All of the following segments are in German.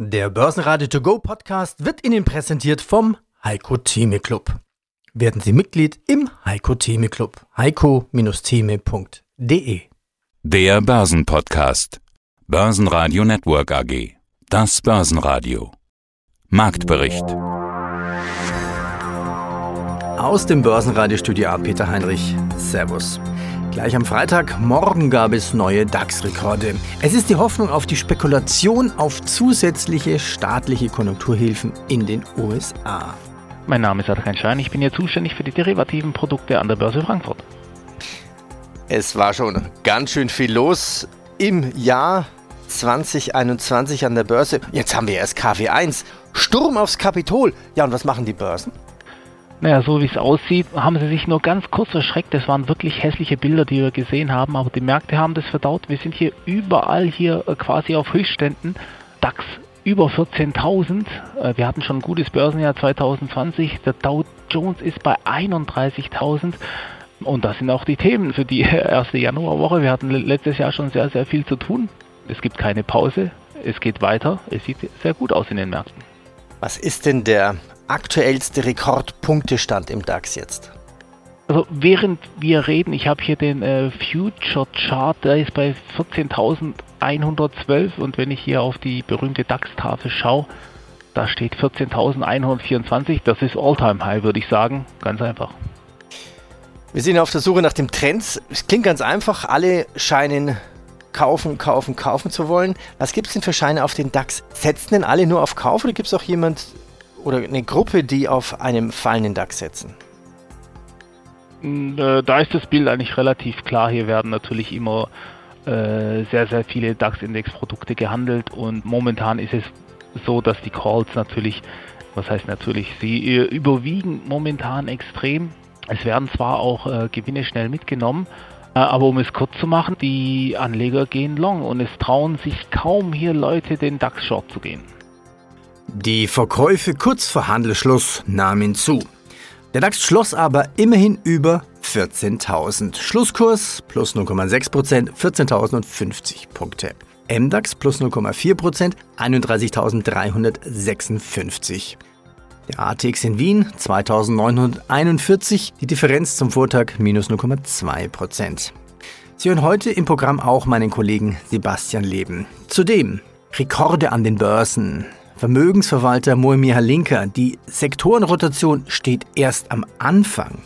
Der Börsenradio To Go Podcast wird Ihnen präsentiert vom Heiko Theme Club. Werden Sie Mitglied im Heiko Theme Club. heiko-theme.de Der Börsenpodcast. Börsenradio Network AG. Das Börsenradio. Marktbericht. Aus dem Börsenradiostudio A. Peter Heinrich. Servus. Gleich am Freitagmorgen gab es neue DAX-Rekorde. Es ist die Hoffnung auf die Spekulation auf zusätzliche staatliche Konjunkturhilfen in den USA. Mein Name ist Adrian Schein, ich bin hier zuständig für die derivativen Produkte an der Börse Frankfurt. Es war schon ganz schön viel los im Jahr 2021 an der Börse. Jetzt haben wir erst KW1. Sturm aufs Kapitol. Ja, und was machen die Börsen? Naja, so wie es aussieht, haben sie sich nur ganz kurz erschreckt. Das waren wirklich hässliche Bilder, die wir gesehen haben, aber die Märkte haben das verdaut. Wir sind hier überall hier äh, quasi auf Höchstständen. DAX über 14.000. Äh, wir hatten schon ein gutes Börsenjahr 2020. Der Dow Jones ist bei 31.000. Und das sind auch die Themen für die erste Januarwoche. Wir hatten letztes Jahr schon sehr, sehr viel zu tun. Es gibt keine Pause. Es geht weiter. Es sieht sehr gut aus in den Märkten. Was ist denn der aktuellste Rekordpunktestand im DAX jetzt? Also während wir reden, ich habe hier den äh, Future Chart, der ist bei 14.112 und wenn ich hier auf die berühmte DAX-Tafel schaue, da steht 14.124. Das ist Alltime High, würde ich sagen. Ganz einfach. Wir sind auf der Suche nach dem Trend. Es klingt ganz einfach. Alle scheinen kaufen, kaufen, kaufen zu wollen. Was gibt es denn für Scheine auf den DAX? Setzen denn alle nur auf Kauf oder gibt es auch jemand, oder eine Gruppe, die auf einem fallenden DAX setzen? Äh, da ist das Bild eigentlich relativ klar. Hier werden natürlich immer äh, sehr, sehr viele DAX-Index-Produkte gehandelt und momentan ist es so, dass die Calls natürlich, was heißt natürlich, sie äh, überwiegen momentan extrem. Es werden zwar auch äh, Gewinne schnell mitgenommen, äh, aber um es kurz zu machen, die Anleger gehen long und es trauen sich kaum hier Leute den DAX-Short zu gehen. Die Verkäufe kurz vor Handelsschluss nahmen zu. Der DAX schloss aber immerhin über 14.000. Schlusskurs plus 0,6%, 14.050 Punkte. MDAX plus 0,4%, 31.356. Der ATX in Wien 2.941, die Differenz zum Vortag minus 0,2%. Sie hören heute im Programm auch meinen Kollegen Sebastian Leben. Zudem Rekorde an den Börsen, Vermögensverwalter Moemir Halinka, die Sektorenrotation steht erst am Anfang.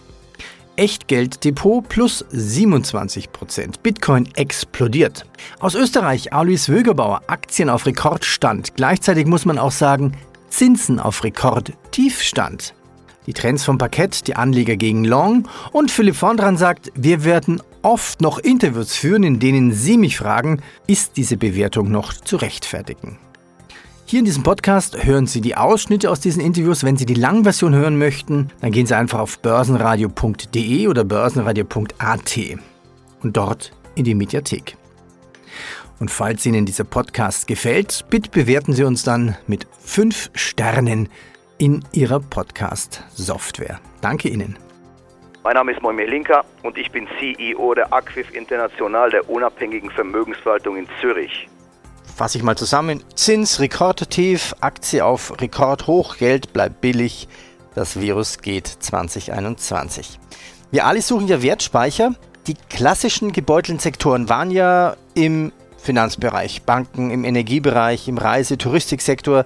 Echtgelddepot plus 27%. Bitcoin explodiert. Aus Österreich Alois Wögerbauer, Aktien auf Rekordstand. Gleichzeitig muss man auch sagen, Zinsen auf Rekordtiefstand. Die Trends vom Parkett, die Anleger gegen Long und Philipp Vondran sagt, wir werden oft noch Interviews führen, in denen Sie mich fragen, ist diese Bewertung noch zu rechtfertigen? Hier in diesem Podcast hören Sie die Ausschnitte aus diesen Interviews. Wenn Sie die Langversion hören möchten, dann gehen Sie einfach auf börsenradio.de oder börsenradio.at und dort in die Mediathek. Und falls Ihnen dieser Podcast gefällt, bitte bewerten Sie uns dann mit 5 Sternen in Ihrer Podcast-Software. Danke Ihnen. Mein Name ist Moimir Linker und ich bin CEO der Aquif International, der unabhängigen Vermögensverwaltung in Zürich fasse ich mal zusammen. Zins rekordtief, Aktie auf Rekordhoch, Geld bleibt billig. Das Virus geht 2021. Wir alle suchen ja Wertspeicher. Die klassischen gebeutelten Sektoren waren ja im Finanzbereich, Banken, im Energiebereich, im Reise-, Touristiksektor.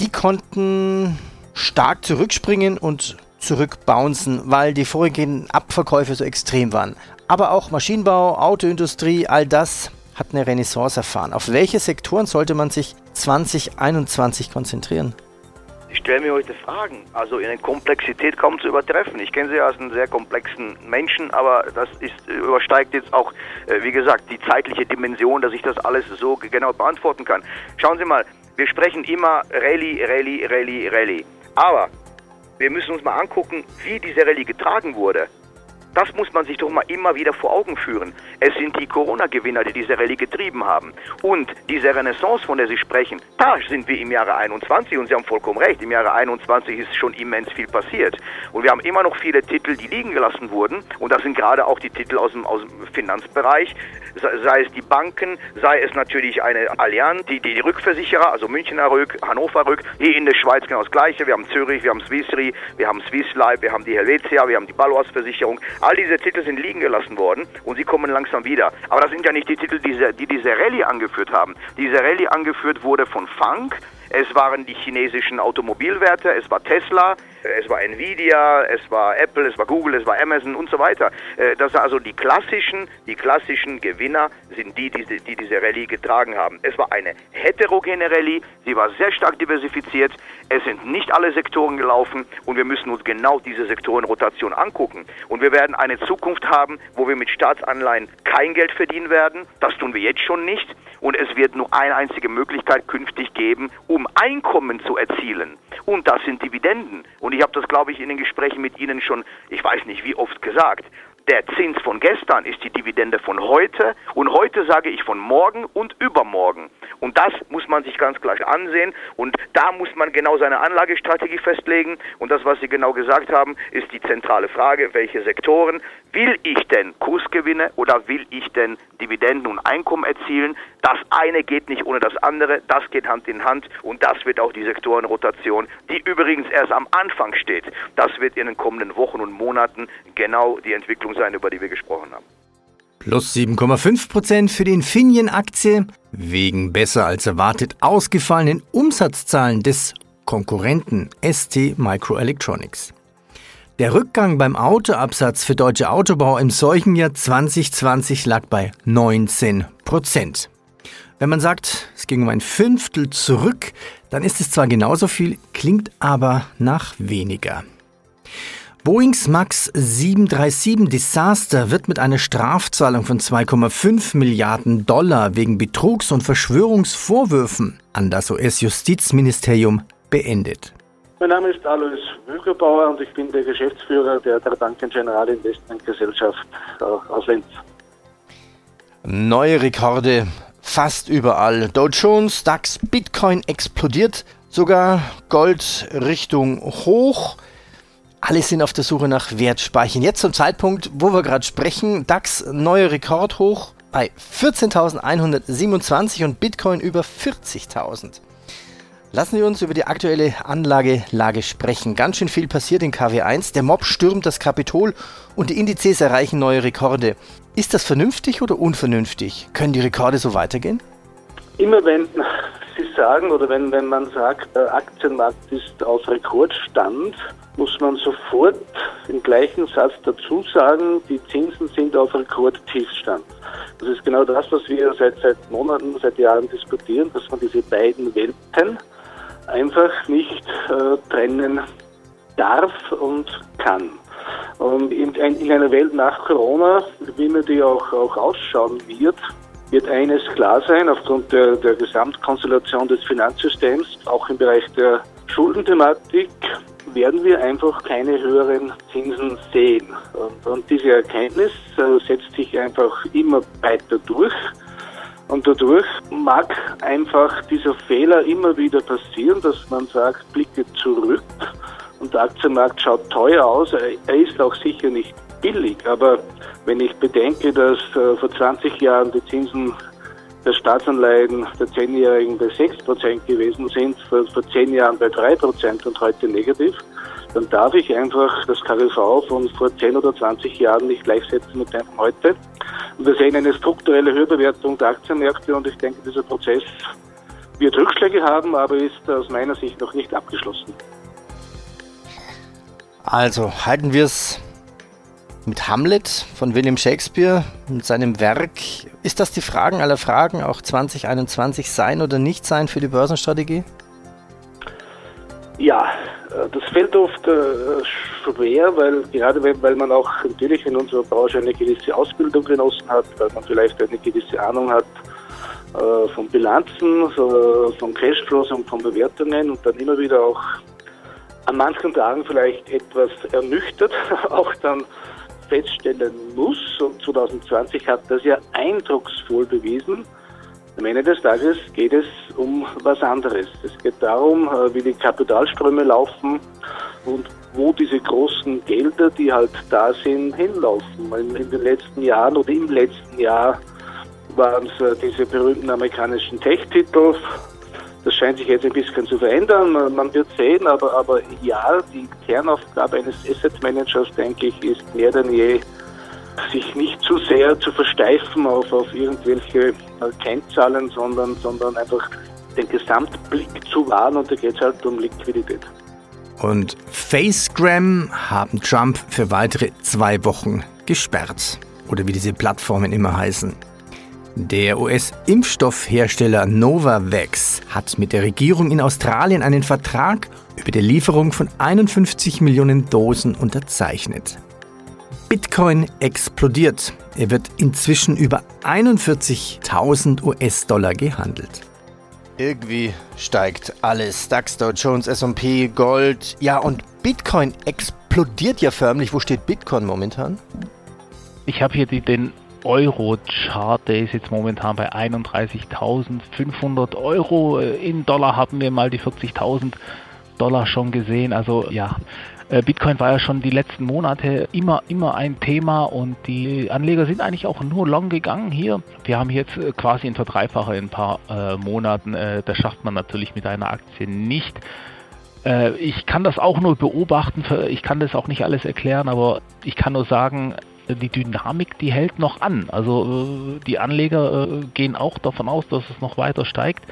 Die konnten stark zurückspringen und zurückbouncen, weil die vorhergehenden Abverkäufe so extrem waren. Aber auch Maschinenbau, Autoindustrie, all das hat eine Renaissance erfahren. Auf welche Sektoren sollte man sich 2021 konzentrieren? Ich stelle mir heute Fragen, also in Komplexität kaum zu übertreffen. Ich kenne Sie als einen sehr komplexen Menschen, aber das ist, übersteigt jetzt auch, äh, wie gesagt, die zeitliche Dimension, dass ich das alles so genau beantworten kann. Schauen Sie mal, wir sprechen immer Rallye, Rallye, Rallye, Rallye. Aber wir müssen uns mal angucken, wie diese Rallye getragen wurde. Das muss man sich doch mal immer wieder vor Augen führen. Es sind die Corona-Gewinner, die diese Rallye getrieben haben. Und diese Renaissance, von der Sie sprechen, da sind wir im Jahre 21 und Sie haben vollkommen recht, im Jahre 21 ist schon immens viel passiert. Und wir haben immer noch viele Titel, die liegen gelassen wurden. Und das sind gerade auch die Titel aus dem, aus dem Finanzbereich, sei es die Banken, sei es natürlich eine Allianz, die, die Rückversicherer, also Münchner Rück, Hannover Rück, hier in der Schweiz genau das Gleiche. Wir haben Zürich, wir haben Swiss Re, wir haben Swiss Life, wir haben die Helvetia, wir haben die Balois Versicherung. All diese Titel sind liegen gelassen worden und sie kommen langsam wieder. Aber das sind ja nicht die Titel, die, die diese Rallye angeführt haben. Diese Rallye angeführt wurde von Funk, es waren die chinesischen Automobilwerte, es war Tesla, es war Nvidia, es war Apple, es war Google, es war Amazon und so weiter. Äh, das sind also die klassischen, die klassischen Gewinner sind die, die, die diese Rallye getragen haben. Es war eine heterogene Rallye, sie war sehr stark diversifiziert, es sind nicht alle Sektoren gelaufen und wir müssen uns genau diese Sektorenrotation angucken. Und wir werden eine Zukunft haben, wo wir mit Staatsanleihen kein Geld verdienen werden. Das tun wir jetzt schon nicht. Und es wird nur eine einzige Möglichkeit künftig geben, um Einkommen zu erzielen. Und das sind Dividenden. Und ich habe das, glaube ich, in den Gesprächen mit Ihnen schon, ich weiß nicht wie oft gesagt. Der Zins von gestern ist die Dividende von heute und heute sage ich von morgen und übermorgen. Und das muss man sich ganz gleich ansehen und da muss man genau seine Anlagestrategie festlegen und das, was Sie genau gesagt haben, ist die zentrale Frage, welche Sektoren will ich denn Kursgewinne oder will ich denn Dividenden und Einkommen erzielen? Das eine geht nicht ohne das andere, das geht Hand in Hand und das wird auch die Sektorenrotation, die übrigens erst am Anfang steht. Das wird in den kommenden Wochen und Monaten genau die Entwicklung sein, über die wir gesprochen haben. Plus 7,5% für die Infineon-Aktie wegen besser als erwartet ausgefallenen Umsatzzahlen des Konkurrenten ST Microelectronics. Der Rückgang beim Autoabsatz für deutsche Autobau im Seuchenjahr 2020 lag bei 19 Wenn man sagt, es ging um ein Fünftel zurück, dann ist es zwar genauso viel, klingt aber nach weniger. Boeings MAX 737 Disaster wird mit einer Strafzahlung von 2,5 Milliarden Dollar wegen Betrugs- und Verschwörungsvorwürfen an das US-Justizministerium beendet. Mein Name ist Alois Wügerbauer und ich bin der Geschäftsführer der Banken General Investment Gesellschaft aus Linz. Neue Rekorde fast überall. Dow Jones, DAX, Bitcoin explodiert, sogar Gold Richtung hoch. Alle sind auf der Suche nach Wertspeichern. Jetzt zum Zeitpunkt, wo wir gerade sprechen, DAX neue Rekordhoch bei 14.127 und Bitcoin über 40.000. Lassen wir uns über die aktuelle Anlagelage sprechen. Ganz schön viel passiert in KW1. Der Mob stürmt das Kapitol und die Indizes erreichen neue Rekorde. Ist das vernünftig oder unvernünftig? Können die Rekorde so weitergehen? Immer wenn Sie sagen oder wenn, wenn man sagt, der Aktienmarkt ist auf Rekordstand, muss man sofort im gleichen Satz dazu sagen, die Zinsen sind auf Rekordtiefstand. Das ist genau das, was wir seit, seit Monaten, seit Jahren diskutieren, dass man diese beiden Welten einfach nicht äh, trennen darf und kann. Und in, in, einer Welt nach Corona, wie man die auch, auch ausschauen wird, wird eines klar sein, aufgrund der, der Gesamtkonstellation des Finanzsystems, auch im Bereich der Schuldenthematik, werden wir einfach keine höheren Zinsen sehen. Und, und diese Erkenntnis äh, setzt sich einfach immer weiter durch. Und dadurch mag einfach dieser Fehler immer wieder passieren, dass man sagt, blicke zurück und der Aktienmarkt schaut teuer aus. Er ist auch sicher nicht billig, aber wenn ich bedenke, dass äh, vor 20 Jahren die Zinsen der Staatsanleihen der Zehnjährigen bei 6% gewesen sind, vor, vor 10 Jahren bei 3% und heute negativ, dann darf ich einfach das KGV von vor 10 oder 20 Jahren nicht gleichsetzen mit dem heute. Und wir sehen eine strukturelle Höherbewertung der Aktienmärkte und ich denke, dieser Prozess wird Rückschläge haben, aber ist aus meiner Sicht noch nicht abgeschlossen. Also halten wir es mit Hamlet von William Shakespeare, mit seinem Werk. Ist das die Fragen aller Fragen, auch 2021 sein oder nicht sein für die Börsenstrategie? Ja, äh, das fällt oft äh, schwer, weil gerade weil man auch natürlich in unserer Branche eine gewisse Ausbildung genossen hat, weil man vielleicht eine gewisse Ahnung hat äh, von Bilanzen, von Cashflows und von Bewertungen und dann immer wieder auch an manchen Tagen vielleicht etwas ernüchtert auch dann feststellen muss, und 2020 hat das ja eindrucksvoll bewiesen, am Ende des Tages geht es um was anderes. Es geht darum, äh, wie die Kapitalströme laufen und wo diese großen Gelder, die halt da sind, hinlaufen. In den letzten Jahren oder im letzten Jahr waren es äh, diese berühmten amerikanischen Tech-Titel. Das scheint sich jetzt ein bisschen zu verändern. Man wird sehen, aber, aber ja, die Kernaufgabe eines Asset Managers, denke ich, ist mehr denn je sich nicht zu sehr zu versteifen auf, auf irgendwelche äh, Kennzahlen, sondern, sondern einfach den Gesamtblick zu wahren und da geht es halt um Liquidität. Und Facegram haben Trump für weitere zwei Wochen gesperrt. Oder wie diese Plattformen immer heißen. Der US-Impfstoffhersteller Novavax hat mit der Regierung in Australien einen Vertrag über die Lieferung von 51 Millionen Dosen unterzeichnet. Bitcoin explodiert. Er wird inzwischen über 41.000 US-Dollar gehandelt. Irgendwie steigt alles. DAX, Dow Jones, S&P, Gold. Ja, und Bitcoin explodiert ja förmlich. Wo steht Bitcoin momentan? Ich habe hier die, den Euro-Chart, der ist jetzt momentan bei 31.500 Euro. In Dollar haben wir mal die 40.000 Dollar schon gesehen. Also ja, äh, Bitcoin war ja schon die letzten Monate immer, immer ein Thema und die Anleger sind eigentlich auch nur long gegangen hier. Wir haben jetzt äh, quasi ein Verdreifacher in ein paar äh, Monaten. Äh, das schafft man natürlich mit einer Aktie nicht. Äh, ich kann das auch nur beobachten, ich kann das auch nicht alles erklären, aber ich kann nur sagen, die Dynamik, die hält noch an. Also die Anleger gehen auch davon aus, dass es noch weiter steigt.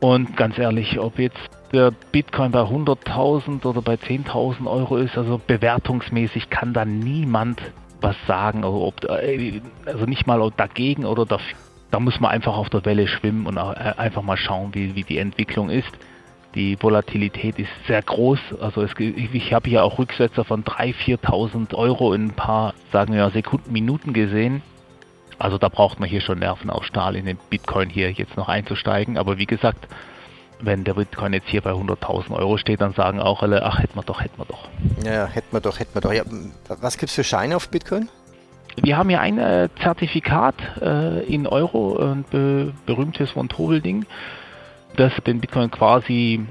Und ganz ehrlich, ob jetzt der Bitcoin bei 100.000 oder bei 10.000 Euro ist, also bewertungsmäßig kann da niemand was sagen, also, ob, äh, also nicht mal dagegen oder dafür. Da muss man einfach auf der Welle schwimmen und äh, einfach mal schauen, wie, wie die Entwicklung ist. Die Volatilität ist sehr groß. Also es, ich habe hier auch Rücksetzer von 3.000, 4.000 Euro in ein paar, sagen wir mal, Sekunden, Minuten gesehen. Also da braucht man hier schon Nerven auf Stahl in den Bitcoin hier jetzt noch einzusteigen. Aber wie gesagt, wenn der Bitcoin jetzt hier bei 100.000 Euro steht, dann sagen auch alle, ach, hätten wir doch, hätten wir doch. Ja, hätten wir doch, hätten wir doch. Ja, was gibt es für Scheine auf Bitcoin? Wir haben hier ein äh, Zertifikat äh, in Euro, ein be berühmtes von Tobelding, das den Bitcoin quasi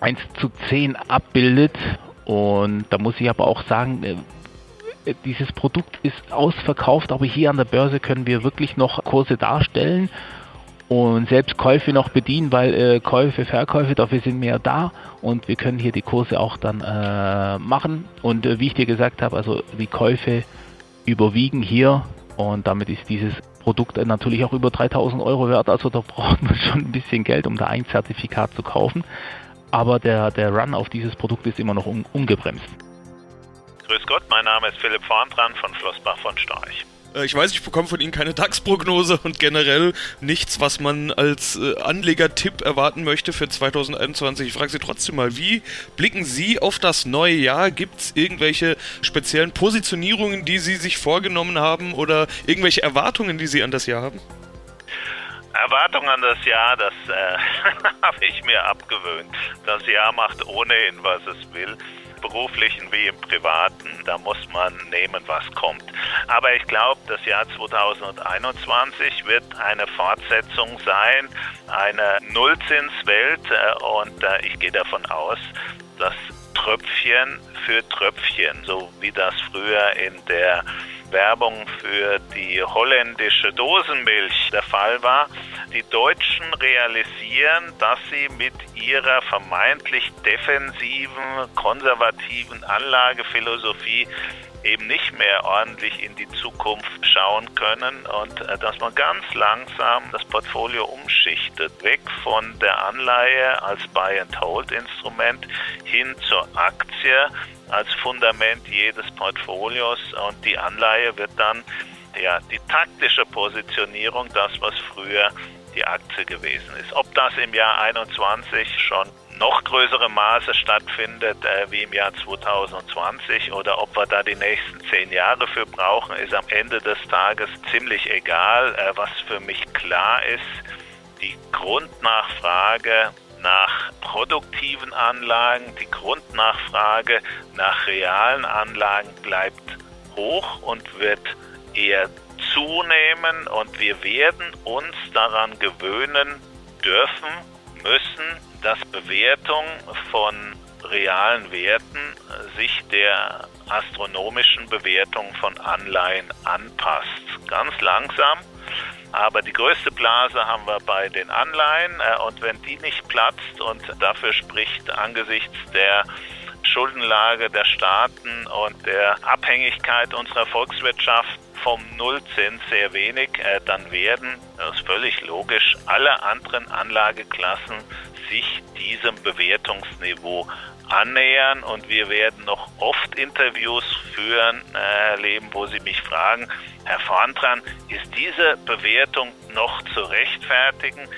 1 zu 10 abbildet. Und da muss ich aber auch sagen, äh, dieses Produkt ist ausverkauft, aber hier an der Börse können wir wirklich noch Kurse darstellen und selbst Käufe noch bedienen, weil äh, Käufe, Verkäufe, dafür sind ja da und wir können hier die Kurse auch dann äh, machen. Und äh, wie ich dir gesagt habe, also die Käufe überwiegen hier und damit ist dieses Produkt natürlich auch über 3000 Euro wert. Also da braucht man schon ein bisschen Geld, um da ein Zertifikat zu kaufen. Aber der, der Run auf dieses Produkt ist immer noch un ungebremst. Grüß Gott, mein Name ist Philipp Vorndran von Flossbach von Storch. Äh, ich weiß, ich bekomme von Ihnen keine DAX-Prognose und generell nichts, was man als äh, Anlegertipp erwarten möchte für 2021. Ich frage Sie trotzdem mal, wie blicken Sie auf das neue Jahr? Gibt es irgendwelche speziellen Positionierungen, die Sie sich vorgenommen haben oder irgendwelche Erwartungen, die Sie an das Jahr haben? Erwartungen an das Jahr, das äh, habe ich mir abgewöhnt. Das Jahr macht ohnehin, was es will beruflichen wie im privaten, da muss man nehmen, was kommt. Aber ich glaube, das Jahr 2021 wird eine Fortsetzung sein, eine Nullzinswelt äh, und äh, ich gehe davon aus, dass Tröpfchen für Tröpfchen, so wie das früher in der Werbung für die holländische Dosenmilch der Fall war. Die Deutschen realisieren, dass sie mit ihrer vermeintlich defensiven, konservativen Anlagephilosophie eben nicht mehr ordentlich in die Zukunft schauen können und äh, dass man ganz langsam das Portfolio umschichtet, weg von der Anleihe als Buy-and-Hold-Instrument hin zur Aktie als Fundament jedes Portfolios und die Anleihe wird dann ja, die taktische Positionierung, das was früher die Aktie gewesen ist. Ob das im Jahr 21 schon noch größere Maße stattfindet äh, wie im Jahr 2020 oder ob wir da die nächsten zehn Jahre für brauchen, ist am Ende des Tages ziemlich egal. Äh, was für mich klar ist, die Grundnachfrage nach produktiven Anlagen, die Grundnachfrage nach realen Anlagen bleibt hoch und wird eher zunehmen und wir werden uns daran gewöhnen dürfen, müssen, dass Bewertung von realen Werten sich der astronomischen Bewertung von Anleihen anpasst. Ganz langsam, aber die größte Blase haben wir bei den Anleihen äh, und wenn die nicht platzt und dafür spricht angesichts der Schuldenlage der Staaten und der Abhängigkeit unserer Volkswirtschaft vom Nullzins sehr wenig, äh, dann werden, das ist völlig logisch, alle anderen Anlageklassen sich diesem Bewertungsniveau annähern und wir werden noch oft Interviews führen, äh, erleben, wo Sie mich fragen, Herr Vorntran, ist diese Bewertung noch zu rechtfertigen?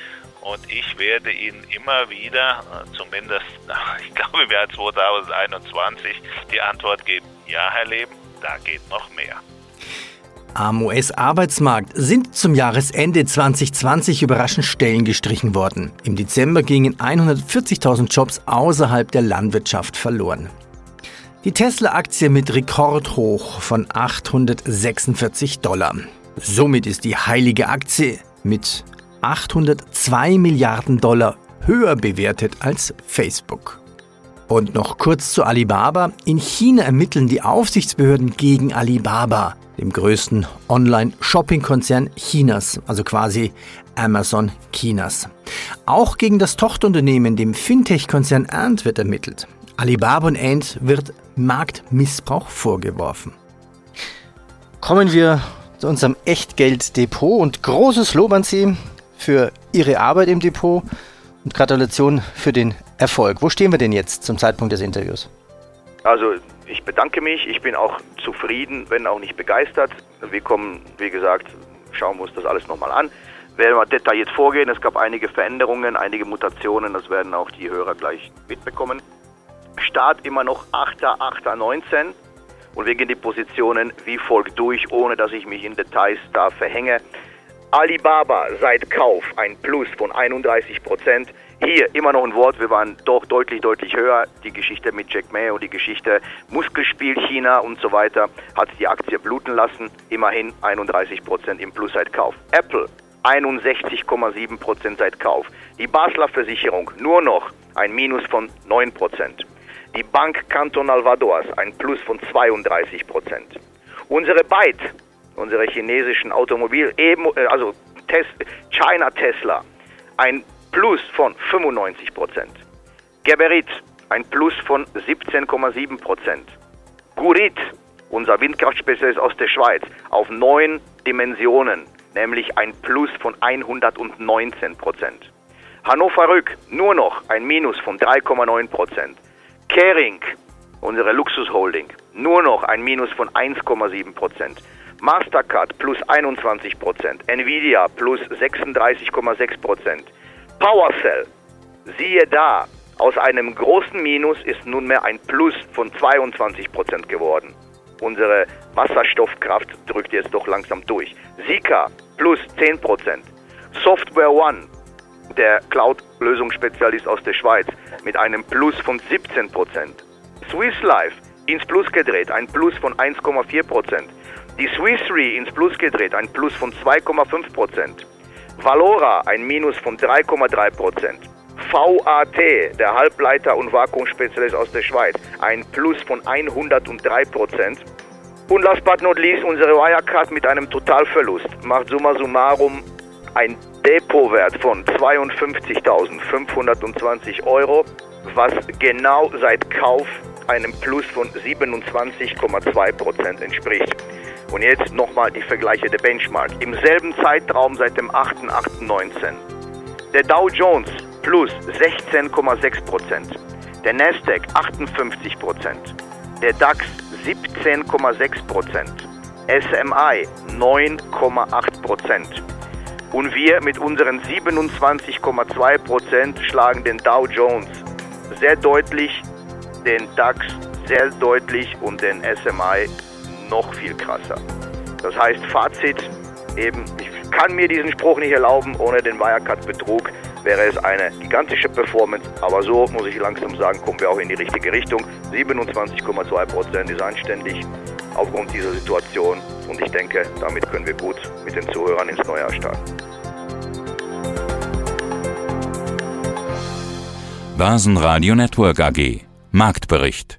Und ich werde Ihnen immer wieder, äh, zumindest, ich glaube im Jahr 2021, die Antwort geben, ja, Herr Leben, da geht noch mehr. Am US-Arbeitsmarkt sind zum Jahresende 2020 überraschend Stellen gestrichen worden. Im Dezember gingen 140.000 Jobs außerhalb der Landwirtschaft verloren. Die Tesla-Aktie mit Rekordhoch von 846 Dollar. Somit ist die heilige Aktie mit 802 Milliarden Dollar höher bewertet als Facebook. Und noch kurz zu Alibaba. In China ermitteln die Aufsichtsbehörden gegen Alibaba, dem größten Online-Shopping-Konzern Chinas, also quasi Amazon Chinas. Auch gegen das Tochterunternehmen, dem Fintech-Konzern Ant, wird ermittelt. Alibaba und Ant wird Marktmissbrauch vorgeworfen. Kommen wir zu unserem Echtgeld-Depot und großes Lob an Sie für Ihre Arbeit im Depot und Gratulation für den Erfolg. Wo stehen wir denn jetzt zum Zeitpunkt des Interviews? Also ich bedanke mich, ich bin auch zufrieden, wenn auch nicht begeistert. Wir kommen, wie gesagt, schauen wir uns das alles nochmal an. Werden wir detailliert vorgehen, es gab einige Veränderungen, einige Mutationen, das werden auch die Hörer gleich mitbekommen. Start immer noch 8.8.19 und wir gehen die Positionen wie folgt durch, ohne dass ich mich in Details da verhänge. Alibaba seit Kauf ein Plus von 31 Prozent. Hier immer noch ein Wort, wir waren doch deutlich, deutlich höher. Die Geschichte mit Jack Ma und die Geschichte Muskelspiel China und so weiter hat die Aktie bluten lassen. Immerhin 31 Prozent im Plus seit Kauf. Apple 61,7 Prozent seit Kauf. Die Basler Versicherung nur noch ein Minus von 9 Prozent. Die Bank Canton Alvadoas ein Plus von 32 Prozent. Unsere Byte unsere chinesischen Automobil, äh, also China Tesla, ein Plus von 95 Prozent. Geberit, ein Plus von 17,7 Prozent. Gurit, unser Windkraftspezialist aus der Schweiz, auf neun Dimensionen, nämlich ein Plus von 119 Prozent. Hannover Rück, nur noch ein Minus von 3,9 Prozent. Kering, unsere Luxusholding, nur noch ein Minus von 1,7 Prozent. Mastercard plus 21% Nvidia plus 36,6 PowerCell, siehe da, aus einem großen Minus ist nunmehr ein Plus von 22% geworden. Unsere Wasserstoffkraft drückt jetzt doch langsam durch. Sika plus 10% Software One, der Cloud-Lösungsspezialist aus der Schweiz, mit einem Plus von 17% Swiss Life ins Plus gedreht, ein Plus von 1,4% die Swiss Re ins Plus gedreht, ein Plus von 2,5%. Valora ein Minus von 3,3%. VAT, der Halbleiter- und Vakuumspezialist aus der Schweiz, ein Plus von 103%. Und last but not least, unsere Wirecard mit einem Totalverlust macht summa summarum ein Depotwert von 52.520 Euro, was genau seit Kauf einem Plus von 27,2% entspricht. Und jetzt nochmal die Vergleiche der Benchmark. Im selben Zeitraum seit dem 8.8.19. Der Dow Jones plus 16,6%. Der Nasdaq 58%. Der DAX 17,6%. SMI 9,8%. Und wir mit unseren 27,2% schlagen den Dow Jones sehr deutlich, den DAX sehr deutlich und den SMI noch viel krasser. Das heißt, Fazit, eben, ich kann mir diesen Spruch nicht erlauben, ohne den Wirecard-Betrug wäre es eine gigantische Performance, aber so muss ich langsam sagen, kommen wir auch in die richtige Richtung. 27,2% ist anständig. aufgrund dieser Situation. Und ich denke, damit können wir gut mit den Zuhörern ins neue Jahr starten. Börsenradio Network AG Marktbericht